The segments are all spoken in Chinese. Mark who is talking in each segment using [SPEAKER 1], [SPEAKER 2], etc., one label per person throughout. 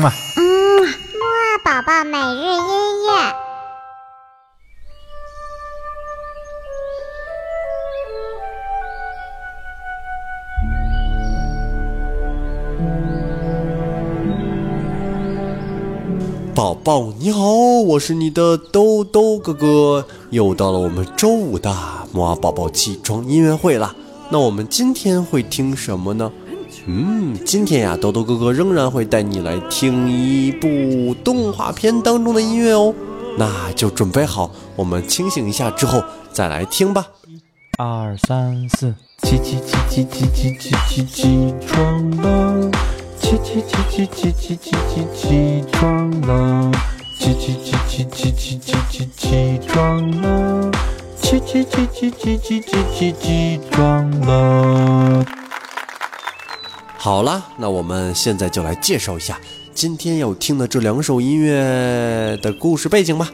[SPEAKER 1] 嘛。
[SPEAKER 2] 嗯，木二宝宝每日音乐。
[SPEAKER 3] 宝宝你好，我是你的兜兜哥哥，又到了我们周五的木二宝宝起床音乐会了。那我们今天会听什么呢？嗯，今天呀，兜兜哥哥仍然会带你来听一部动画片当中的音乐哦。那就准备好，我们清醒一下之后再来听吧。
[SPEAKER 1] 二三四，起起起起起起起起起床了，起起起起起起起起起床了，起起起起起起起起起床了，起起起起起起起起起床了。
[SPEAKER 3] 好啦，那我们现在就来介绍一下今天要听的这两首音乐的故事背景吧。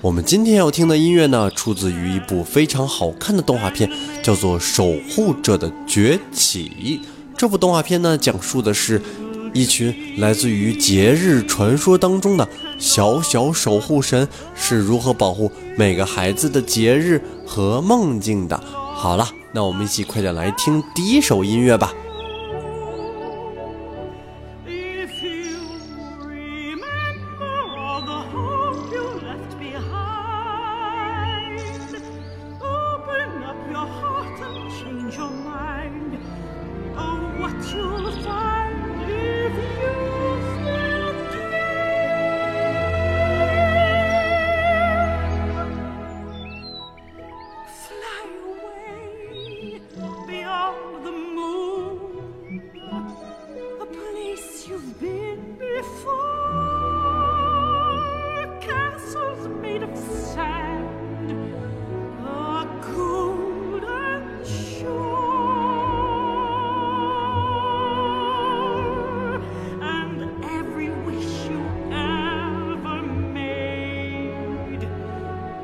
[SPEAKER 3] 我们今天要听的音乐呢，出自于一部非常好看的动画片，叫做《守护者的崛起》。这部动画片呢，讲述的是一群来自于节日传说当中的小小守护神是如何保护每个孩子的节日和梦境的。好了，那我们一起快点来听第一首音乐吧。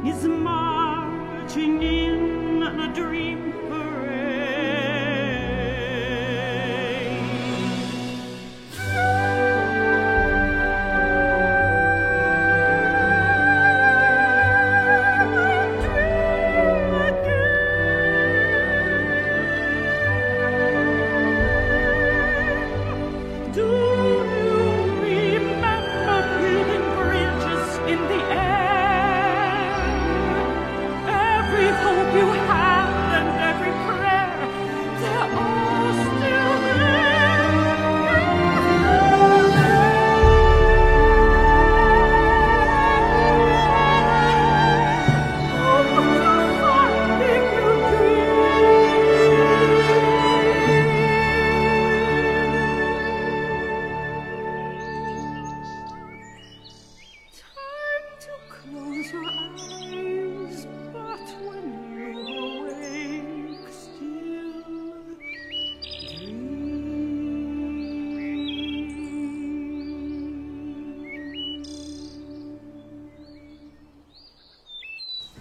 [SPEAKER 4] Is marching in a dream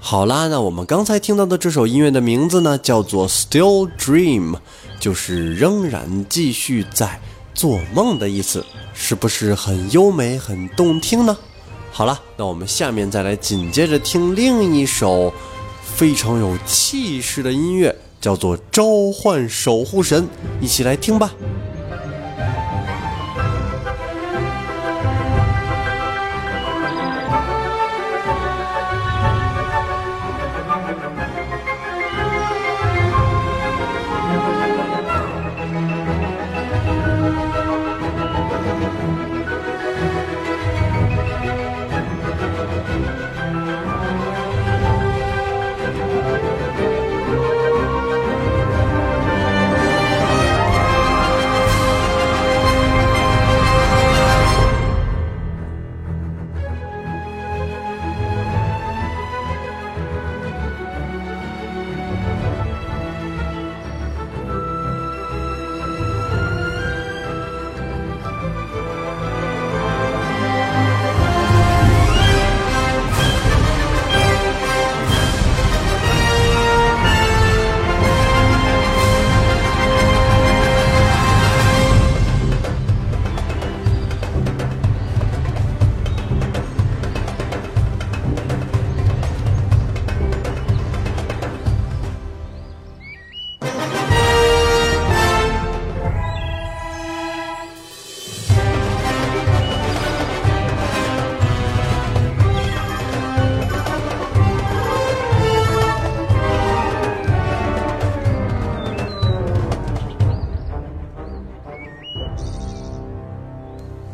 [SPEAKER 3] 好啦，那我们刚才听到的这首音乐的名字呢，叫做《Still Dream》，就是仍然继续在做梦的意思，是不是很优美、很动听呢？好了，那我们下面再来紧接着听另一首非常有气势的音乐，叫做《召唤守护神》，一起来听吧。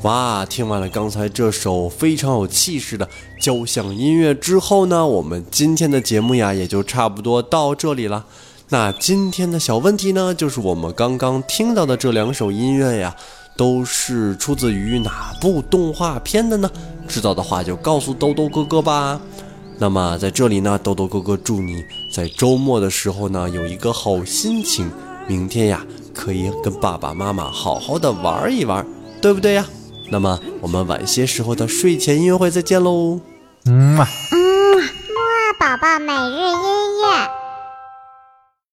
[SPEAKER 3] 哇，听完了刚才这首非常有气势的交响音乐之后呢，我们今天的节目呀也就差不多到这里了。那今天的小问题呢，就是我们刚刚听到的这两首音乐呀，都是出自于哪部动画片的呢？知道的话就告诉豆豆哥哥吧。那么在这里呢，豆豆哥哥祝你在周末的时候呢有一个好心情，明天呀可以跟爸爸妈妈好好的玩一玩，对不对呀？那么我们晚些时候的睡前音乐会再见喽。
[SPEAKER 1] 嗯嘛。
[SPEAKER 2] 嗯，木二宝宝每日音乐。